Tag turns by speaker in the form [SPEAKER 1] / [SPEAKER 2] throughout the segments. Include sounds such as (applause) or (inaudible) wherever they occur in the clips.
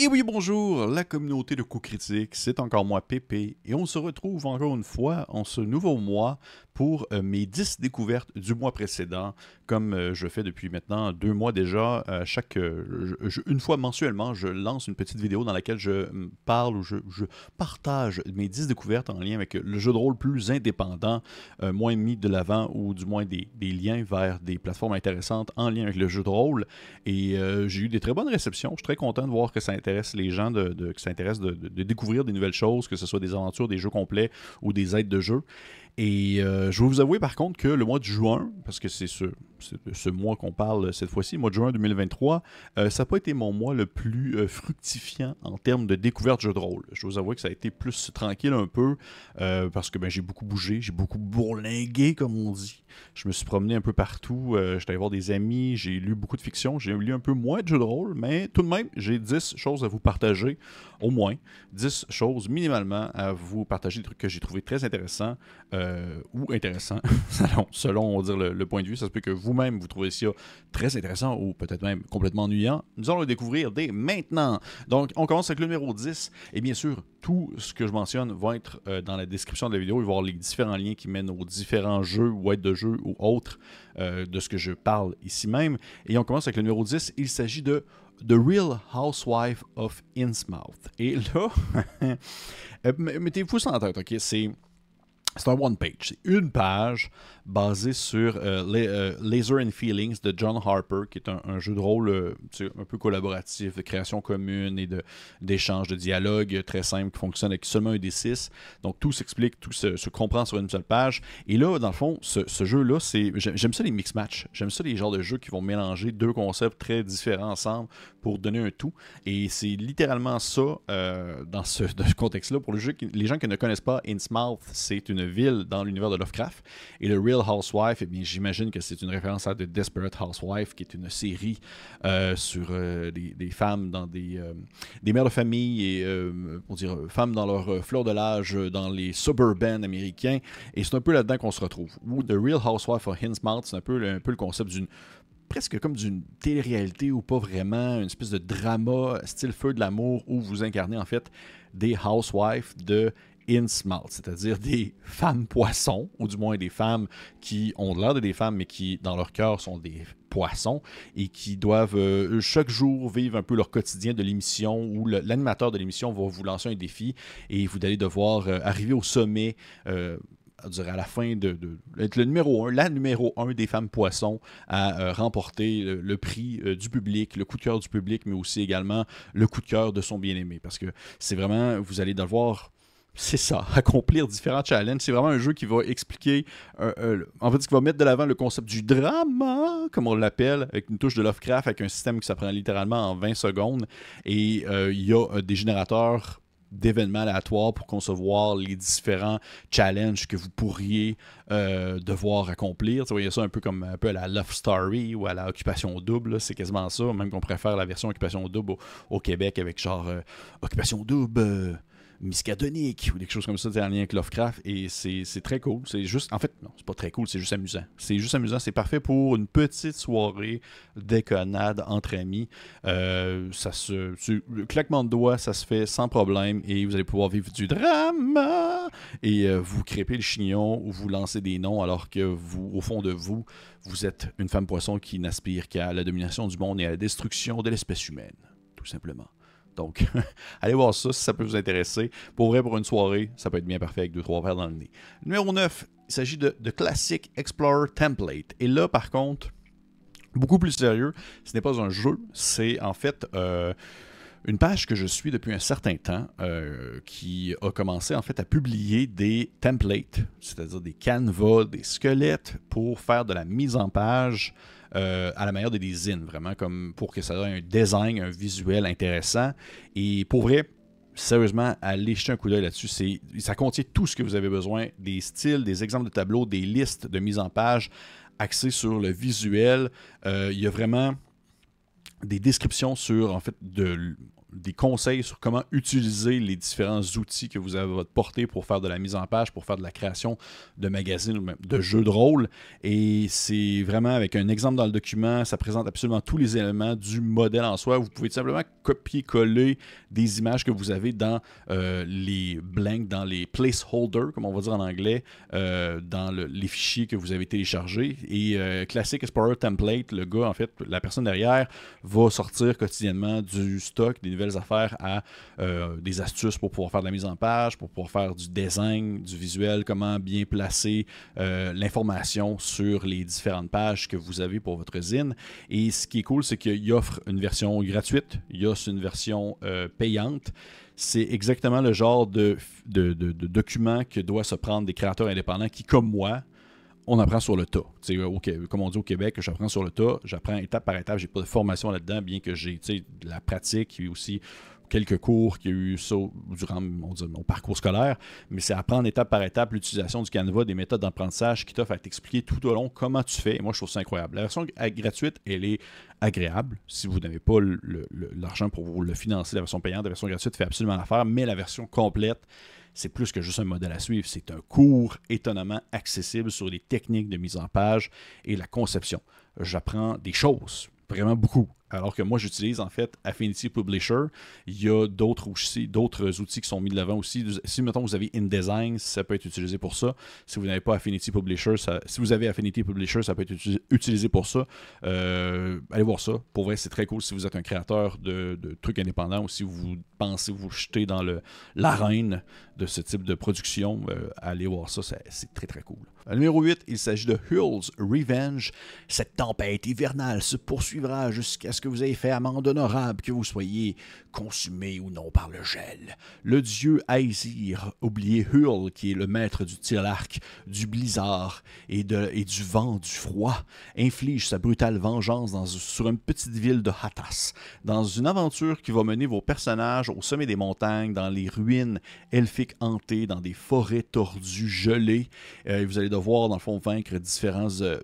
[SPEAKER 1] Et oui, bonjour, la communauté de coups critiques, c'est encore moi Pépé, et on se retrouve encore une fois en ce nouveau mois pour euh, mes 10 découvertes du mois précédent, comme euh, je fais depuis maintenant deux mois déjà. Euh, chaque, une fois mensuellement, je lance une petite vidéo dans laquelle je parle ou je, partage mes 10 découvertes en lien avec le jeu de rôle plus indépendant, moins mis de l'avant ou du moins des, liens vers des plateformes intéressantes en lien avec le jeu de rôle. Et j'ai eu des très bonnes réceptions. Je suis très content de voir que ça intéresse les gens, de, intéresse de, de découvrir des nouvelles choses, que ce soit des aventures, des jeux complets ou des aides de jeu. Et euh, je vais vous avouer par contre que le mois de juin, parce que c'est ce, ce, mois qu'on parle cette fois-ci, mois de juin 2023, euh, ça n'a pas été mon mois le plus euh, fructifiant en termes de découverte de jeux de rôle. Je dois vous avouer que ça a été plus tranquille un peu, parce que ben, j'ai beaucoup bougé, j'ai beaucoup bourlingué, comme on dit. Je me suis promené un peu partout, j'étais allé voir des amis, j'ai lu beaucoup de fiction, j'ai lu un peu moins de jeux de rôle, mais tout de même, j'ai 10 choses à vous partager, au moins. 10 choses minimalement à vous partager, des trucs que j'ai trouvé très intéressants. Euh, ou intéressant, (laughs) selon, on dire, le, point de vue. Ça se peut que vous-même, vous trouvez ça très intéressant ou peut-être même complètement ennuyant. Nous allons le découvrir dès maintenant. Donc, on commence avec le numéro 10. Et bien sûr, tout ce que je mentionne va être euh, dans la description de la vidéo. Il va y avoir les différents liens qui mènent aux différents jeux ou aides de jeu ou autres euh, de ce que je parle ici même. Et on commence avec le numéro 10. Il s'agit de The Real Housewife of Innsmouth. Et là, (laughs) mettez-vous ça en tête, OK? C'est c'est un one-page. C'est une page basée sur euh, euh, Laser and Feelings de John Harper, qui est un, jeu de rôle euh, un peu collaboratif, de création commune et d'échange, de, dialogue très simple qui fonctionne avec seulement un des six. Donc tout s'explique, tout se, comprend sur une seule page. Et là, dans le fond, ce, jeu-là, c'est j'aime ça les mix-match. J'aime ça les genres de jeux qui vont mélanger deux concepts très différents ensemble pour donner un tout. Et c'est littéralement ça dans (laughs) ce, contexte-là. Pour les gens qui ne connaissent pas Innsmouth, c'est une ville dans l'univers de Lovecraft. Et le Real Housewife, eh bien, j'imagine que c'est une référence à The Desperate Housewife, qui est une série euh, sur euh, des, femmes dans des, euh, des mères de famille et on dire, femmes dans leur fleur de l'âge dans les suburban américains. Et c'est un peu là-dedans qu'on se retrouve. Ou The Real Housewife of Hinsmouth, c'est un peu, un peu le concept d'une presque comme d'une télé-réalité ou pas vraiment, une espèce de drama style feu de l'amour où vous incarnez en fait des housewives de in-smalt, c'est-à-dire des femmes poissons, ou du moins des femmes qui ont l'air de des femmes, mais qui, dans leur cœur, sont des poissons et qui doivent euh, chaque jour vivre un peu leur quotidien de l'émission où l'animateur de l'émission va vous lancer un défi et vous allez devoir euh, arriver au sommet. Euh, à la fin de, être le numéro un, la numéro un des femmes poissons à remporter le, prix du public, le coup de cœur du public, mais aussi également le coup de cœur de son bien-aimé. Parce que c'est vraiment, vous allez devoir c'est ça, (laughs) accomplir différents challenges. C'est vraiment un jeu qui va expliquer, euh, euh, en fait, qui va mettre de l'avant le concept du drama, comme on l'appelle, avec une touche de Lovecraft, avec un système qui s'apprend littéralement en 20 secondes. Et euh, il y a des générateurs d'événements aléatoires pour concevoir les différents challenges que vous pourriez devoir accomplir. Vous voyez ça un peu comme un peu à la Love Story ou à la Occupation Double, c'est quasiment ça, même qu'on préfère la version Occupation Double au, Québec avec genre Occupation Double miscadonique ou des choses comme ça en lien avec Lovecraft. Et c'est très cool. C'est juste, en fait, non, c'est pas très cool, c'est juste amusant. C'est juste amusant. C'est parfait pour une petite soirée déconnade entre amis. Euh, ça se, le claquement de doigts, ça se fait sans problème et vous allez pouvoir vivre du drama et euh, vous crêpez le chignon ou vous lancez des noms alors que vous, au fond de vous, vous êtes une femme poisson qui n'aspire qu'à la domination du monde et à la destruction de l'espèce humaine, tout simplement. Donc, (laughs) allez voir ça si ça peut vous intéresser. Pour vrai, pour une soirée, ça peut être bien parfait avec deux, trois verres dans le nez. Numéro 9, il s'agit de, de Classic Explorer Template. Et là, par contre, beaucoup plus sérieux, ce n'est pas un jeu, c'est en fait euh, une page que je suis depuis un certain temps euh, qui a commencé en fait à publier des templates, c'est-à-dire des canevas, des squelettes pour faire de la mise en page euh, à la manière des zines, vraiment comme pour que ça ait un design, un visuel intéressant. Et pour vrai, sérieusement, allez jeter un coup d'œil là-dessus. Ça contient tout ce que vous avez besoin des styles, des exemples de tableaux, des listes de mise en page axées sur le visuel. Euh, il y a vraiment des descriptions sur, en fait, de des conseils sur comment utiliser les différents outils que vous avez à votre portée pour faire de la mise en page, pour faire de la création de magazines ou même de jeux de rôle. Et c'est vraiment avec un exemple dans le document, ça présente absolument tous les éléments du modèle en soi. Vous pouvez simplement copier-coller des images que vous avez dans euh, les blanks, dans les placeholders, comme on va dire en anglais, euh, dans les fichiers que vous avez téléchargés. Et euh, Classic Explorer Template, le gars, en fait, la personne derrière, va sortir quotidiennement du stock, des affaires à des astuces pour pouvoir faire de la mise en page, pour pouvoir faire du design, du visuel, comment bien placer l'information sur les différentes pages que vous avez pour votre zine. Et ce qui est cool, c'est qu'il offre une version gratuite, il offre une version payante c'est exactement le genre de, de, document que doivent se prendre des créateurs indépendants qui, comme moi, on apprend sur le tas. comme on dit au Québec, j'apprends sur le tas, j'apprends étape par étape, j'ai pas de formation là-dedans, bien que j'ai de la pratique et aussi quelques cours qu'il y a eu ça durant mon, parcours scolaire, mais c'est apprendre étape par étape l'utilisation du Canva, des méthodes d'apprentissage qui t'offrent à t'expliquer tout au long comment tu fais. Et moi, je trouve ça incroyable. La version gratuite, elle est agréable. Si vous n'avez pas l'argent pour vous le financer, la version payante, la version gratuite fait absolument l'affaire, mais la version complète, c'est plus que juste un modèle à suivre. C'est un cours étonnamment accessible sur les techniques de mise en page et la conception. J'apprends des choses, vraiment beaucoup. Alors que moi, j'utilise en fait Affinity Publisher. Il y a d'autres outils, d'autres outils qui sont mis de l'avant aussi. Si, mettons, vous avez InDesign, ça peut être utilisé pour ça. Si vous n'avez pas Affinity Publisher, si vous avez Affinity Publisher, ça peut être utilisé pour ça. Euh, allez voir ça. Pour vrai, c'est très cool si vous êtes un créateur de, trucs indépendants ou si vous pensez vous jeter dans l'arène de ce type de production. Euh, allez voir ça, c'est très très cool. Numéro 8, il s'agit de Hull's Revenge. Cette tempête hivernale se poursuivra jusqu'à ce que vous ayez fait amende honorable, que vous soyez consumé ou non par le gel. Le dieu Aesir, oublié Hull, qui est le maître du tir l'arc, du blizzard et, du vent, du froid, inflige sa brutale vengeance dans, sur une petite ville de Hatas, dans une aventure qui va mener vos personnages au sommet des montagnes, dans les ruines elfiques hantées, dans des forêts tordues, gelées. Euh, vous allez dans le fond, vaincre différents euh,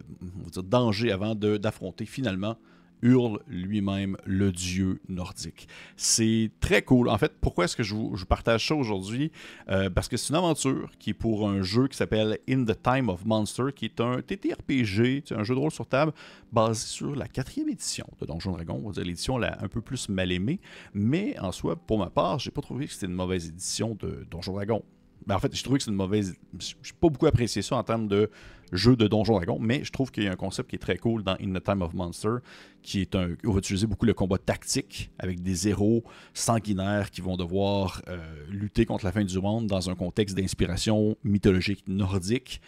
[SPEAKER 1] dangers avant d'affronter finalement hurle lui-même le dieu nordique. C'est très cool. En fait, pourquoi est-ce que je vous, partage ça aujourd'hui? Euh, parce que c'est une aventure qui est pour un jeu qui s'appelle In the Time of Monster, qui est un TTRPG, un jeu de rôle sur table basé sur la quatrième édition de Donjon Dragon, on va dire l'édition un peu plus mal aimée. Mais en soi, pour ma part, j'ai pas trouvé que c'était une mauvaise édition de Donjon Dragon. Ben, en fait, je trouve que c'est une mauvaise. Je n'ai pas beaucoup apprécié ça en termes de jeu de Donjon Dragon, mais je trouve qu'il y a un concept qui est très cool dans In the Time of Monster, qui est un. On va utiliser beaucoup le combat tactique avec des héros sanguinaires qui vont devoir euh, lutter contre la fin du monde dans un contexte d'inspiration mythologique nordique.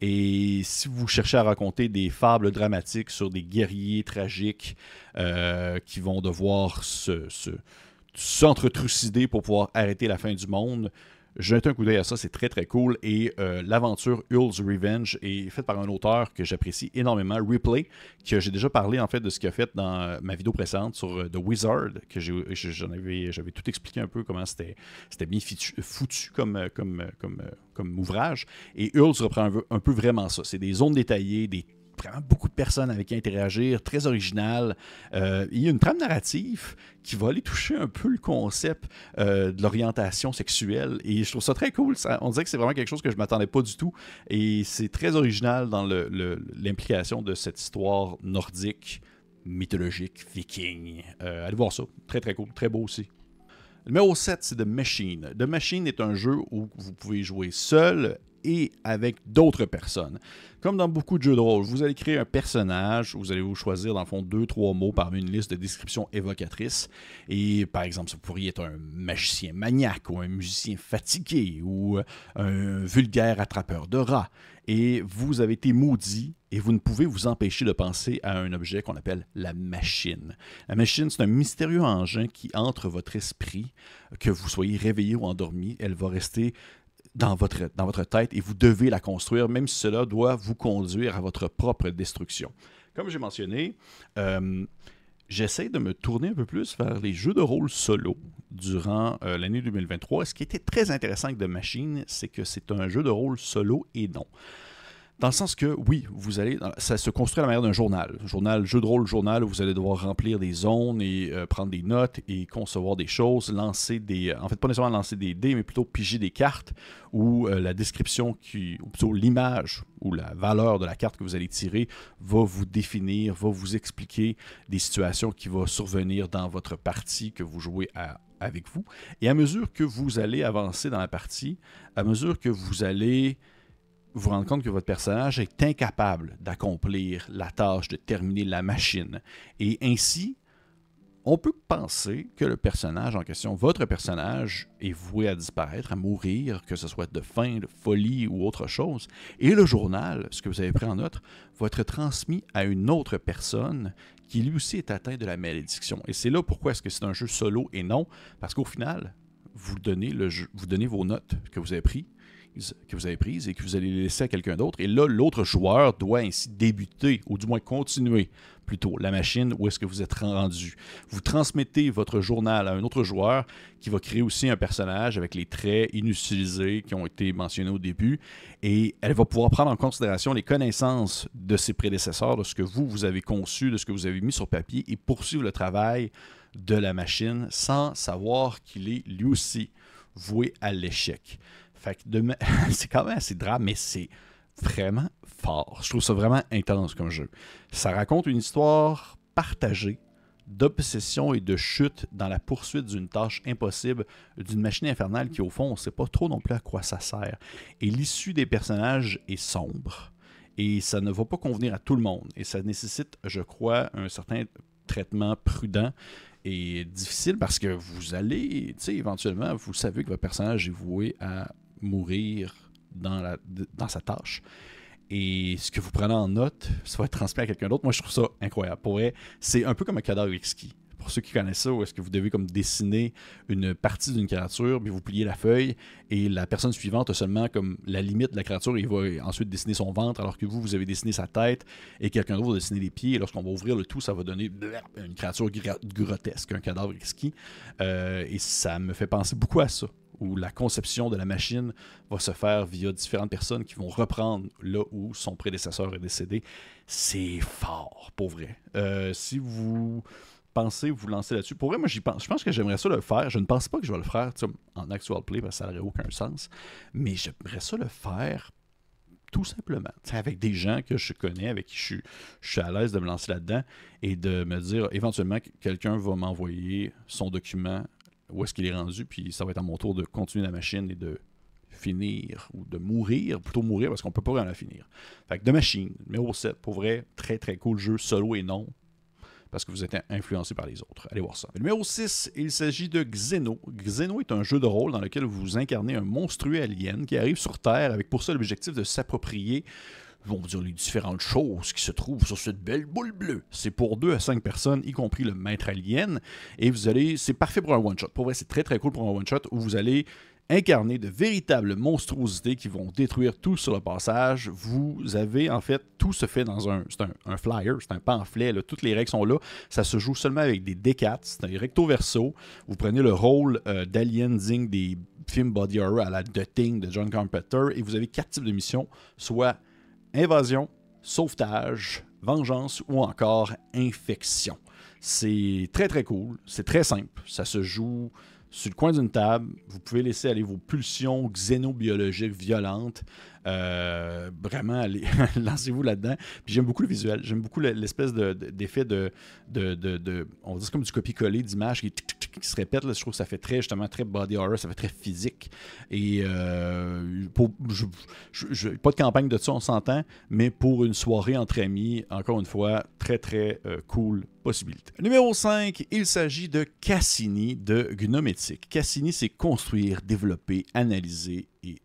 [SPEAKER 1] Et si vous cherchez à raconter des fables dramatiques sur des guerriers tragiques euh, qui vont devoir se, se s'entretrucider pour pouvoir arrêter la fin du monde, Jetez un coup d'œil à ça, c'est très très cool. Et euh, l'aventure Hull's Revenge est faite par un auteur que j'apprécie énormément, Ripley, que j'ai déjà parlé en fait de ce qu'il a fait dans euh, ma vidéo précédente sur euh, The Wizard, que j'avais tout expliqué un peu comment c'était, bien foutu, comme, ouvrage. Et Hull's reprend un peu vraiment ça. C'est des zones détaillées, des beaucoup de personnes avec qui interagir, très original. Euh, il y a une trame narrative qui va aller toucher un peu le concept euh, de l'orientation sexuelle. Et je trouve ça très cool. on dirait que c'est vraiment quelque chose que je ne m'attendais pas du tout. Et c'est très original dans l'implication de cette histoire nordique, mythologique, viking. Euh, allez voir ça. Très, très cool. Très beau aussi. Numéro 7, c'est The Machine. The Machine est un jeu où vous pouvez jouer seul et avec d'autres personnes. Comme dans beaucoup de jeux de rôle, vous allez créer un personnage, vous allez vous choisir dans le fond deux, trois mots parmi une liste de descriptions évocatrices. Et par exemple, vous pourriez être un magicien maniaque ou un musicien fatigué ou un vulgaire attrapeur de rats. Et vous avez été maudit et vous ne pouvez vous empêcher de penser à un objet qu'on appelle la machine. La machine, c'est un mystérieux engin qui entre votre esprit, que vous soyez réveillé ou endormi, elle va rester dans votre, dans votre tête et vous devez la construire, même si cela doit vous conduire à votre propre destruction. Comme j'ai mentionné, euh, j'essaie de me tourner un peu plus vers les jeux de rôle solo durant euh, l'année 2023. ce qui était très intéressant avec The Machine, c'est que c'est un jeu de rôle solo et non. Dans le sens que, oui, vous allez. Ça se construit à la manière d'un journal. journal, jeu de rôle, journal, où vous allez devoir remplir des zones et euh, prendre des notes et concevoir des choses, lancer des. En fait, pas nécessairement lancer des dés, mais plutôt piger des cartes où euh, la description, qui, ou plutôt l'image ou la valeur de la carte que vous allez tirer va vous définir, va vous expliquer des situations qui vont survenir dans votre partie que vous jouez avec vous. Et à mesure que vous allez avancer dans la partie, à mesure que vous allez vous rendre compte que votre personnage est incapable d'accomplir la tâche de terminer la machine. Et ainsi, on peut penser que le personnage en question, votre personnage, est voué à disparaître, à mourir, que ce soit de faim, de folie ou autre chose. Et le journal, ce que vous avez pris en note, va être transmis à une autre personne qui lui aussi est atteint de la malédiction. Et c'est là pourquoi est-ce que c'est un jeu solo et non, parce qu'au final, vous donnez, vous donnez vos notes que vous avez prises que vous avez prises et que vous allez laisser à quelqu'un d'autre. Et là, l'autre joueur doit ainsi débuter, ou du moins continuer plutôt, la machine où est-ce que vous êtes rendu. Vous transmettez votre journal à un autre joueur qui va créer aussi un personnage avec les traits inutilisés qui ont été mentionnés au début. Et elle va pouvoir prendre en considération les connaissances de ses prédécesseurs, de ce que vous, vous avez conçu, de ce que vous avez mis sur papier et poursuivre le travail de la machine sans savoir qu'il est lui aussi voué à l'échec. (laughs) C'est quand même assez drame, mais c'est vraiment fort. Je trouve ça vraiment intense comme jeu. Ça raconte une histoire partagée d'obsession et de chute dans la poursuite d'une tâche impossible d'une machine infernale qui, au fond, on ne sait pas trop non plus à quoi ça sert. Et l'issue des personnages est sombre. Et ça ne va pas convenir à tout le monde. Et ça nécessite, je crois, un certain traitement prudent et difficile parce que vous allez, tu sais, éventuellement, vous savez que votre personnage est voué à mourir dans, sa tâche. Et ce que vous prenez en note, ça va être transmis à quelqu'un d'autre. Moi, je trouve ça incroyable. Pour c'est un peu comme un cadavre exquis. Pour ceux qui connaissent ça, est-ce que vous devez comme dessiner une partie d'une créature, puis vous pliez la feuille, et la personne suivante a seulement comme la limite de la créature, et il va ensuite dessiner son ventre, alors que vous, vous avez dessiné sa tête, et quelqu'un d'autre va dessiner les pieds, et lorsqu'on va ouvrir le tout, ça va donner une créature grotesque, un cadavre exquis. Euh, et ça me fait penser beaucoup à ça où la conception de la machine va se faire via différentes personnes qui vont reprendre là où son prédécesseur est décédé. C'est fort, pour vrai. Euh, si vous pensez vous lancer là-dessus, pour vrai, moi, j'y pense. Je pense que j'aimerais ça le faire. Je ne pense pas que je vais le faire en actual play parce que ça n'aurait aucun sens. Mais j'aimerais ça le faire tout simplement. avec des gens que je connais, avec qui je suis, je suis à l'aise de me lancer là-dedans et de me dire éventuellement que quelqu'un va m'envoyer son document où est-ce qu'il est rendu, puis ça va être à mon tour de continuer la machine et de finir, ou de mourir, plutôt mourir, parce qu'on peut pas vraiment la finir. Fait que de machine, numéro 7, pour vrai, très très cool jeu, solo et non, parce que vous êtes influencé par les autres. Allez voir ça. numéro 6, il s'agit de Xeno. Xeno est un jeu de rôle dans lequel vous incarnez un monstrueux alien qui arrive sur Terre avec pour ça l'objectif de s'approprier vont vous dire les différentes choses qui se trouvent sur cette belle boule bleue. C'est pour 2 à 5 personnes, y compris le maître alien. Et vous allez. C'est parfait pour un one-shot. Pour vrai, c'est très très cool pour un one-shot où vous allez incarner de véritables monstruosités qui vont détruire tout sur le passage. Vous avez, en fait, tout se fait dans un, c'est un, flyer, c'est un pamphlet, toutes les règles sont là. Ça se joue seulement avec des D4, c'est un recto-verso. Vous prenez le rôle euh, d'alien digne des films body horror à la The de John Carpenter et vous avez quatre types de missions, soit invasion, sauvetage, vengeance ou encore infection. C'est très très cool, c'est très simple, ça se joue sur le coin d'une table, vous pouvez laisser aller vos pulsions xénobiologiques violentes. Euh, vraiment, (laughs) lancez-vous là-dedans. Puis j'aime beaucoup le visuel. J'aime beaucoup l'espèce d'effet de, On dit comme du copier-coller d'images qui, se répète. Je trouve que ça fait très, justement, très body horror. Ça fait très physique. Et euh, pas de campagne de ça, on s'entend. Mais pour une soirée entre amis, encore une fois, très, très euh, cool Numéro 5, il s'agit de Cassini de Gnométique. Cassini, c'est construire, développer, analyser et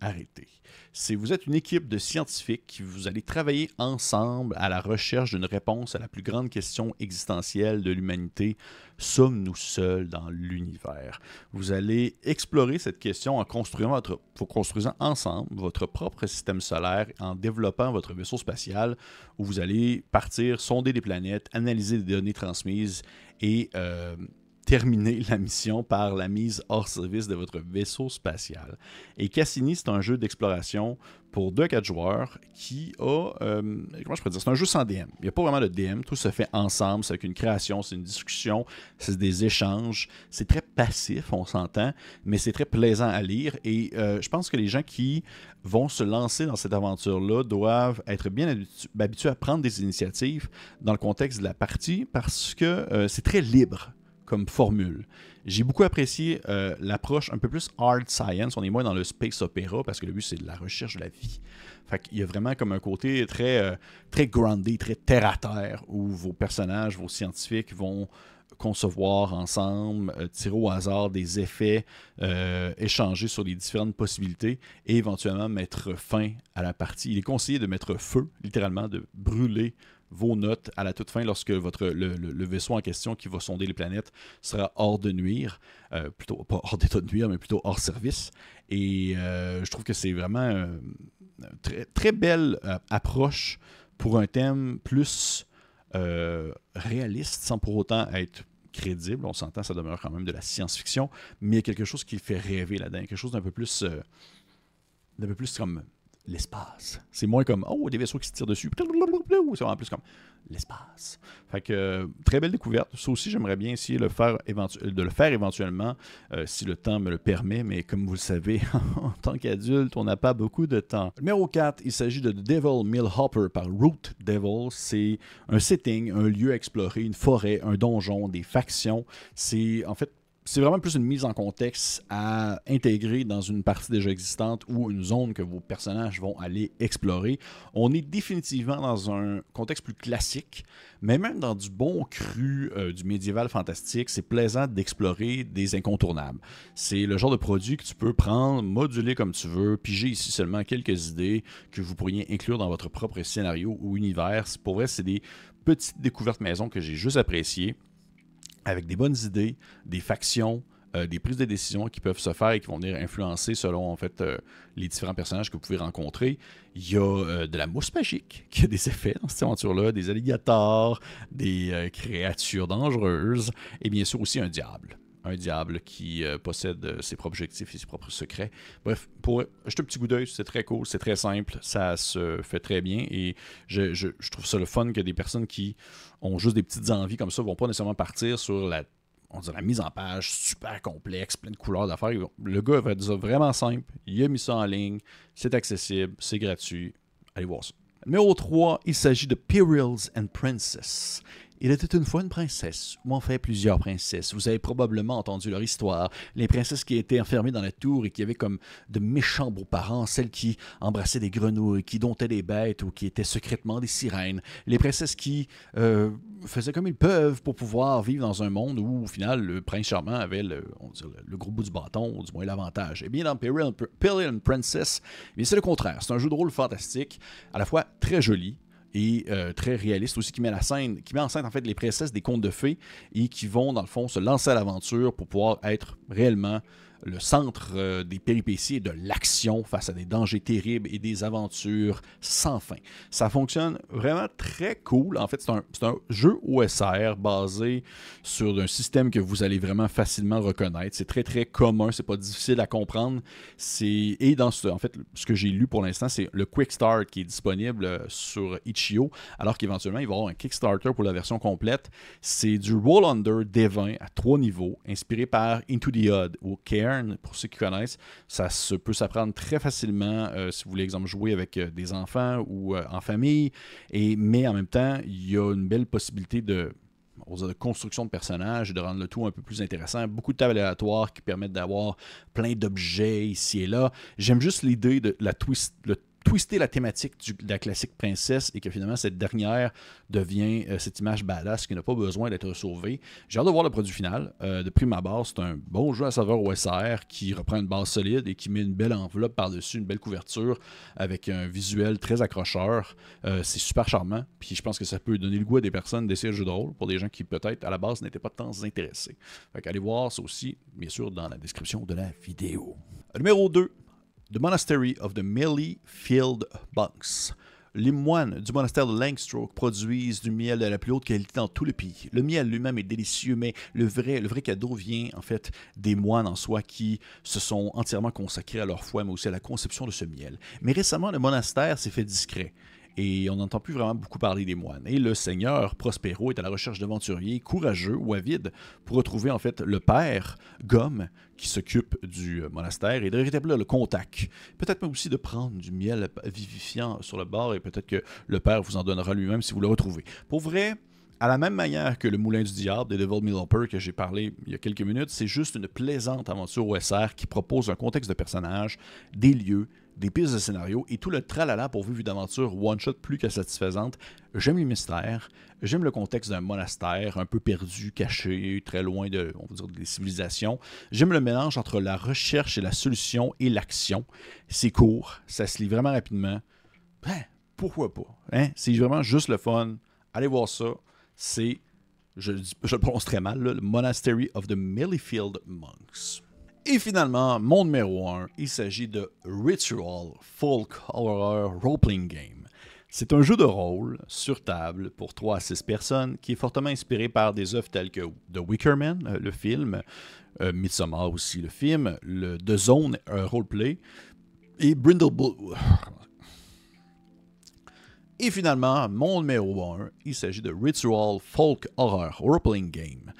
[SPEAKER 1] arrêter c'est vous êtes une équipe de scientifiques qui vous allez travailler ensemble à la recherche d'une réponse à la plus grande question existentielle de l'humanité. Sommes-nous seuls dans l'univers? Vous allez explorer cette question en construisant, ensemble votre propre système solaire, en développant votre vaisseau spatial, où vous allez partir, sonder des planètes, analyser des données transmises et euh, terminer la mission par la mise hors service de votre vaisseau spatial. Et Cassini, c'est un jeu d'exploration pour 2 à 4 joueurs qui a. Euh, comment je pourrais dire C'est un jeu sans DM. Il n'y a pas vraiment de DM. Tout se fait ensemble. C'est une création, c'est une discussion, c'est des échanges. C'est très passif, on s'entend, mais c'est très plaisant à lire. Et euh, je pense que les gens qui vont se lancer dans cette aventure-là doivent être bien habitués à prendre des initiatives dans le contexte de la partie parce que euh, c'est très libre comme formule. J'ai beaucoup apprécié euh, l'approche un peu plus hard science. On est moins dans le space opéra parce que le but c'est de la recherche de la vie. Fait qu'il y a vraiment comme un côté très, euh, très groundé, très terre à terre où vos personnages, vos scientifiques vont concevoir ensemble, euh, tirer au hasard des effets, échanger sur les différentes possibilités et éventuellement mettre fin à la partie. Il est conseillé de mettre feu, littéralement, de brûler vos notes à la toute fin lorsque votre, le, vaisseau en question qui va sonder les planètes sera hors de nuire, euh, plutôt pas hors d'état de nuire, mais plutôt hors service. Et euh, je trouve que c'est vraiment une très, très belle euh, approche pour un thème plus réaliste sans pour autant être crédible. On s'entend, ça demeure quand même de la science-fiction, mais quelque chose qui fait rêver là-dedans, quelque chose d'un peu plus, d'un peu plus comme l'espace. C'est moins comme oh des vaisseaux qui se tirent dessus. C'est vraiment plus comme l'espace. Fait que très belle découverte. Ça aussi, j'aimerais bien essayer de le faire, de le faire éventuellement euh, si le temps me le permet, mais comme vous le savez, (laughs) en tant qu'adulte, on n'a pas beaucoup de temps. Numéro 4, il s'agit de Devil Mill Hopper par Root Devil. C'est un setting, un lieu à explorer, une forêt, un donjon, des factions. C'est en fait c'est vraiment plus une mise en contexte à intégrer dans une partie déjà existante ou une zone que vos personnages vont aller explorer. On est définitivement dans un contexte plus classique, mais même dans du bon cru euh, du médiéval fantastique, c'est plaisant d'explorer des incontournables. C'est le genre de produit que tu peux prendre, moduler comme tu veux, piger ici seulement quelques idées que vous pourriez inclure dans votre propre scénario ou univers. Pour vrai, c'est des petites découvertes maison que j'ai juste appréciées avec des bonnes idées, des factions, euh, des prises de décision qui peuvent se faire et qui vont venir influencer selon en fait euh, les différents personnages que vous pouvez rencontrer. Il y a euh, de la mousse magique (laughs) qui a des effets dans cette aventure-là, des alligators, des créatures dangereuses et bien sûr aussi un diable. Un diable qui possède ses propres objectifs et ses propres secrets. Bref, pour jeter un petit coup d'œil, c'est très cool, c'est très simple, ça se fait très bien et je, trouve ça le fun que des personnes qui ont juste des petites envies comme ça, vont pas nécessairement partir sur la mise en page super complexe, plein de couleurs d'affaires. Le gars va dire vraiment simple, il a mis ça en ligne, c'est accessible, c'est gratuit. Allez voir ça. Numéro 3, il s'agit de Perils and Princess. Il était une fois une princesse, ou en fait plusieurs princesses. Vous avez probablement entendu leur histoire. Les princesses qui étaient enfermées dans la tour et qui avaient comme de méchants beaux-parents, celles qui embrassaient des grenouilles, qui domptaient des bêtes ou qui étaient secrètement des sirènes. Les princesses qui euh, faisaient comme ils peuvent pour pouvoir vivre dans un monde où, au final, le prince charmant avait le, gros bout du bâton, ou du moins l'avantage. Et eh bien, dans Peril Princess, c'est le contraire. C'est un jeu de rôle fantastique, à la fois très joli, et euh, très réaliste aussi, qui met, qui met en scène en fait les princesses des contes de fées et qui vont dans le fond se lancer à l'aventure pour pouvoir être réellement le centre euh, des péripéties et de l'action face à des dangers terribles et des aventures sans fin. Ça fonctionne vraiment très cool. En fait, c'est un, jeu OSR basé sur un système que vous allez vraiment facilement reconnaître. C'est très très commun, c'est pas difficile à comprendre. Et dans ce, en fait, ce que j'ai lu pour l'instant, c'est le Quick Start qui est disponible euh, sur Itch.io, alors qu'éventuellement il va y avoir un Kickstarter pour la version complète. C'est du Roll Under D20 à trois niveaux, inspiré par Into the Odd ou Care pour ceux qui connaissent. Ça peut s'apprendre très facilement euh, si vous voulez, exemple, jouer avec euh, des enfants ou euh, en famille. Et, mais en même temps, il y a une belle possibilité de de construction de personnages de rendre le tout un peu plus intéressant. Beaucoup de tables aléatoires qui permettent d'avoir plein d'objets ici et là. J'aime juste l'idée de la twist, le twister la thématique de la classique princesse et que finalement cette dernière devient euh, cette image badass qui n'a pas besoin d'être sauvée. J'ai hâte de voir le produit final. Euh, de prime abord, c'est un bon jeu à saveur OSR qui reprend une base solide et qui met une belle enveloppe par-dessus, une belle couverture avec un visuel très accrocheur. Euh, c'est super charmant. Puis je pense que ça peut donner le goût à des personnes d'essayer le jeu de rôle pour des gens qui peut-être à la base n'étaient pas tant intéressés. Fait allez voir ça aussi, bien sûr, dans la description de la vidéo. Numéro 2, The Monastery of the Millie Field Bunks. Les moines du monastère de Langstroke produisent du miel de la plus haute qualité dans tout le pays. Le miel lui-même est délicieux, mais le vrai, le vrai cadeau vient en fait des moines en soi qui se sont entièrement consacrés à leur foi, mais aussi à la conception de ce miel. Mais récemment, le monastère s'est fait discret et on n'entend plus vraiment beaucoup parler des moines. Et le seigneur Prospero est à la recherche d'aventuriers courageux ou avides pour retrouver en fait le père Gomme qui s'occupe du euh, monastère et de rétablir le contact. Peut-être même aussi de prendre du miel vivifiant sur le bord et peut-être que le père vous en donnera lui-même si vous le retrouvez. Pour vrai, à la même manière que le Moulin du Diable de Devil Milloper que j'ai parlé il y a quelques minutes, c'est juste une plaisante aventure OSR qui propose un contexte de personnages, des lieux, des pistes de scénario et tout le tralala pour vivre une aventure one-shot plus que satisfaisante. J'aime les mystères, j'aime le contexte d'un monastère un peu perdu, caché, très loin de, on va dire, des civilisations. J'aime le mélange entre la recherche et la solution et l'action. C'est court, ça se lit vraiment rapidement. Ben, pourquoi pas? Hein? C'est vraiment juste le fun. Allez voir ça. C'est, je, le prononce très mal, le Monastery of the Millifield Monks. Et finalement, mon numéro 1, il s'agit de Ritual Folk Horror Role-Playing Game. C'est un jeu de rôle sur table pour 3 à 6 personnes qui est fortement inspiré par des œuvres telles que The Wicker Man, euh, le film, euh, Midsommar aussi, le film, The Zone, un roleplay, et Brindle Bull. Et finalement, mon numéro 1, il s'agit de Ritual Folk Horror Role-Playing Game.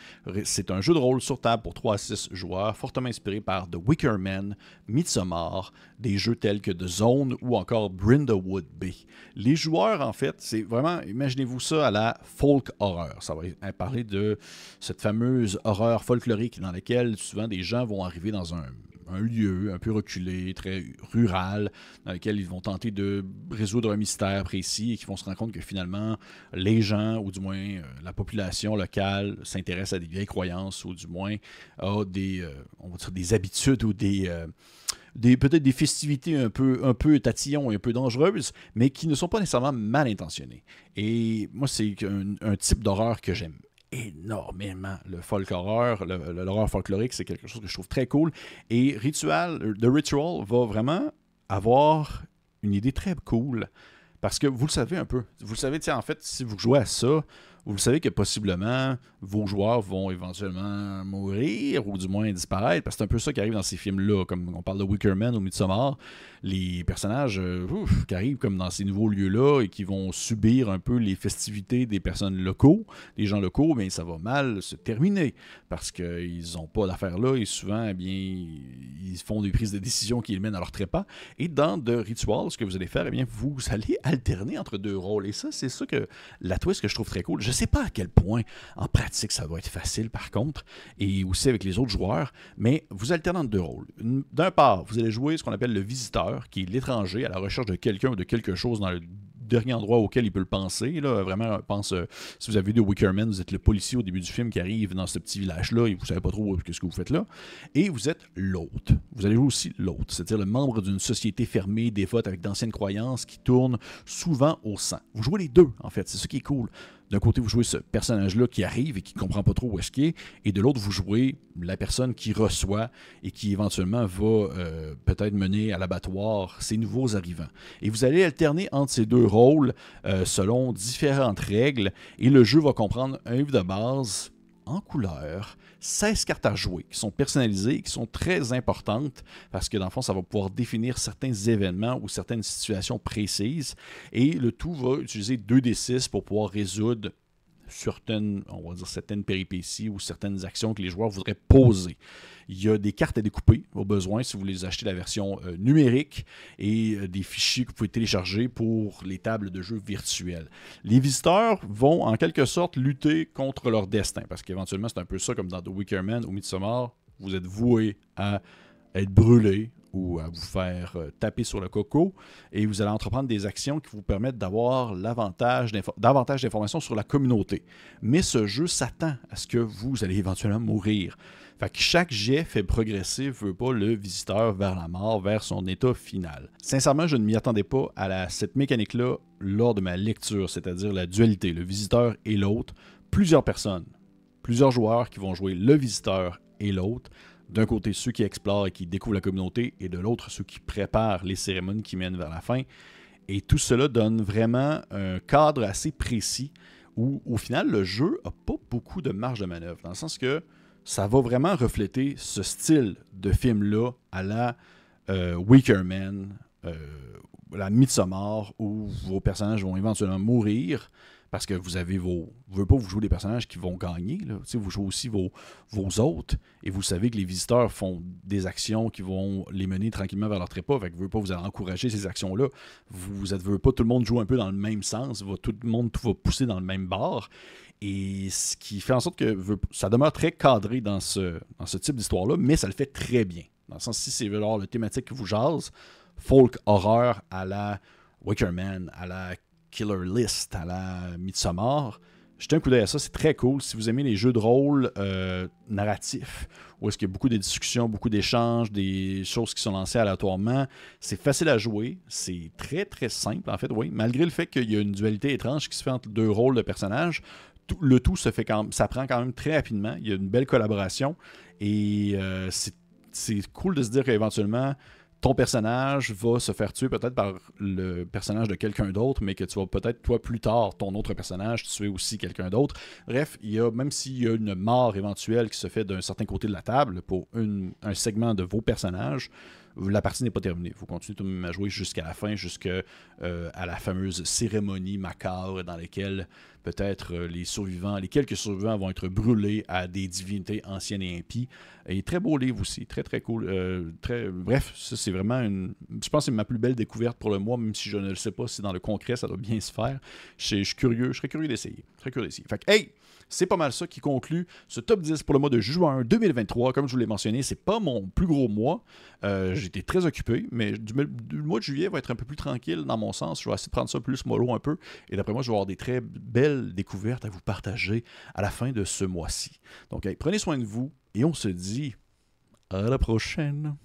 [SPEAKER 1] C'est un jeu de rôle sur table pour 3 à 6 joueurs, fortement inspiré par The Wicker Man, Midsommar, des jeux tels que The Zone ou encore Brindlewood Bay. Les joueurs, en fait, c'est vraiment, imaginez-vous ça à la folk horror. Ça va parler de cette fameuse horreur folklorique dans laquelle souvent des gens vont arriver dans un un lieu un peu reculé, très rural, dans lequel ils vont tenter de résoudre un mystère précis et qui vont se rendre compte que finalement, les gens, ou du moins euh, la population locale, s'intéresse à des vieilles croyances, ou du moins a des, euh, on va dire des habitudes ou des... Euh, des, peut-être des festivités un peu, un peu tatillons et un peu dangereuses, mais qui ne sont pas nécessairement mal intentionnées. Et moi, c'est un type d'horreur que j'aime énormément. Le folk horror, l'horreur folklorique, c'est quelque chose que je trouve très cool. Et Ritual, The Ritual va vraiment avoir une idée très cool. Parce que vous le savez un peu. Vous le savez, en fait, si vous jouez à ça, vous savez que possiblement vos joueurs vont éventuellement mourir ou du moins disparaître, parce que c'est un peu ça qui arrive dans ces films-là, comme on parle de Wicker Man ou Midsommar, les personnages euh, qui arrivent comme dans ces nouveaux lieux-là et qui vont subir un peu les festivités des personnes locaux, des gens locaux, mais ça va mal se terminer, parce qu'ils n'ont pas d'affaires là et souvent, eh bien, ils font des prises de décision qui les mènent à leur trépas. Et dans The Ritual, ce que vous allez faire, eh bien, vous (laughs) allez alterner entre deux rôles. Et ça, c'est ça que la twist que je trouve très cool. Je sais pas à quel point, en pratique, ça va être facile par contre, et aussi avec les autres joueurs, mais vous alternez deux rôles. D'un part, vous allez jouer ce qu'on appelle le visiteur, qui est l'étranger à la recherche de quelqu'un ou de quelque chose dans le dernier endroit auquel il peut le penser. Là. Vraiment, pense, euh, si vous avez vu de Wickerman, vous êtes le policier au début du film qui arrive dans ce petit village-là et vous savez pas trop ce que vous faites là. Et vous êtes l'autre. Vous allez jouer aussi l'autre, c'est-à-dire le membre d'une société fermée, dévote avec d'anciennes croyances qui tournent souvent au sang. Vous jouez les deux, en fait. C'est ce qui est cool. D'un côté, vous jouez ce personnage-là qui arrive et qui ne comprend pas trop où est-ce qu'il est, et de l'autre, vous jouez la personne qui reçoit et qui éventuellement va euh, peut-être mener à l'abattoir ces nouveaux arrivants. Et vous allez alterner entre ces deux rôles euh, selon différentes règles, et le jeu va comprendre un livre de base en couleur, 16 cartes à jouer qui sont personnalisées, qui sont très importantes parce que dans le fond, ça va pouvoir définir certains événements ou certaines situations précises. Et le tout va utiliser 2d6 pour pouvoir résoudre certaines, on va dire certaines péripéties ou certaines actions que les joueurs voudraient poser. Il y a des cartes à découper au besoin si vous voulez acheter la version euh, numérique et euh, des fichiers que vous pouvez télécharger pour les tables de jeu virtuelles. Les visiteurs vont en quelque sorte lutter contre leur destin parce qu'éventuellement c'est un peu ça comme dans The Wicker Man ou Midsommar. Vous êtes voué à être brûlé à vous faire euh, taper sur le coco et vous allez entreprendre des actions qui vous permettent d'avoir davantage d'informations sur la communauté. Mais ce jeu s'attend à ce que vous allez éventuellement mourir. Fait que chaque jet fait progresser, veut pas, le visiteur vers la mort, vers son état final. Sincèrement, je ne m'y attendais pas à cette mécanique-là lors de ma lecture, c'est-à-dire la dualité, le visiteur et l'autre. Plusieurs personnes, plusieurs joueurs qui vont jouer le visiteur et l'autre. D'un côté, ceux qui explorent et qui découvrent la communauté, et de l'autre, ceux qui préparent les cérémonies qui mènent vers la fin. Et tout cela donne vraiment un cadre assez précis où, au final, le jeu n'a pas beaucoup de marge de manœuvre, dans le sens que ça va vraiment refléter ce style de film-là à la euh, Wicker Man, euh, la Midsommar, où vos personnages vont éventuellement mourir parce que vous avez vos. Vous ne voulez pas vous jouer des personnages qui vont gagner. Vous jouez aussi vos, vos hôtes et vous savez que les visiteurs font des actions qui vont les mener tranquillement vers leur trépas. Vous ne voulez pas vous encourager ces actions-là. Vous ne voulez pas tout le monde joue un peu dans le même sens. tout le monde tout va pousser dans le même bar. Et ce qui fait en sorte que ça demeure très cadré dans ce, dans ce type d'histoire-là, mais ça le fait très bien. Dans le sens, si c'est alors le thématique que vous jase, folk horreur à la Wicker Man, à la Killer List, à la Midsommar, jetez un coup d'œil à ça, c'est très cool. Si vous aimez les jeux de rôle euh, narratifs, où est-ce qu'il y a beaucoup de discussions, beaucoup d'échanges, des choses qui sont lancées aléatoirement, c'est facile à jouer, c'est très très simple en fait, oui. Malgré le fait qu'il y a une dualité étrange qui se fait entre deux rôles de personnages, le tout se fait quand ça prend quand même très rapidement. Il y a une belle collaboration et euh, c'est cool de se dire qu'éventuellement, ton personnage va se faire tuer peut-être par le personnage de quelqu'un d'autre, mais que tu vas peut-être, toi, plus tard, ton autre personnage, tuer aussi quelqu'un d'autre. Bref, il y a, même s'il y a une mort éventuelle qui se fait d'un certain côté de la table pour un segment de vos personnages, la partie n'est pas terminée. Vous continuez tout de même à jouer jusqu'à la fin, jusqu'à euh, la fameuse cérémonie macabre dans laquelle peut-être euh, les survivants, les quelques survivants vont être brûlés à des divinités anciennes et impies. Et très beau livre aussi, très très cool. Euh, bref, ça c'est vraiment une. Je pense que c'est ma plus belle découverte pour le mois, même si je ne le sais pas si dans le concret ça doit bien se faire. Je, suis curieux, je serais curieux d'essayer. Très curieux d'essayer. Fait que, hey! C'est pas mal ça qui conclut ce top 10 pour le mois de juin 2023. Comme je vous l'ai mentionné, c'est pas mon plus gros mois. Euh, J'étais très occupé, mais du, mois de juillet va être un peu plus tranquille dans mon sens. Je vais essayer de prendre ça plus mollo un peu. Et d'après moi, je vais avoir des très belles découvertes à vous partager à la fin de ce mois-ci. Donc, prenez soin de vous et on se dit à la prochaine.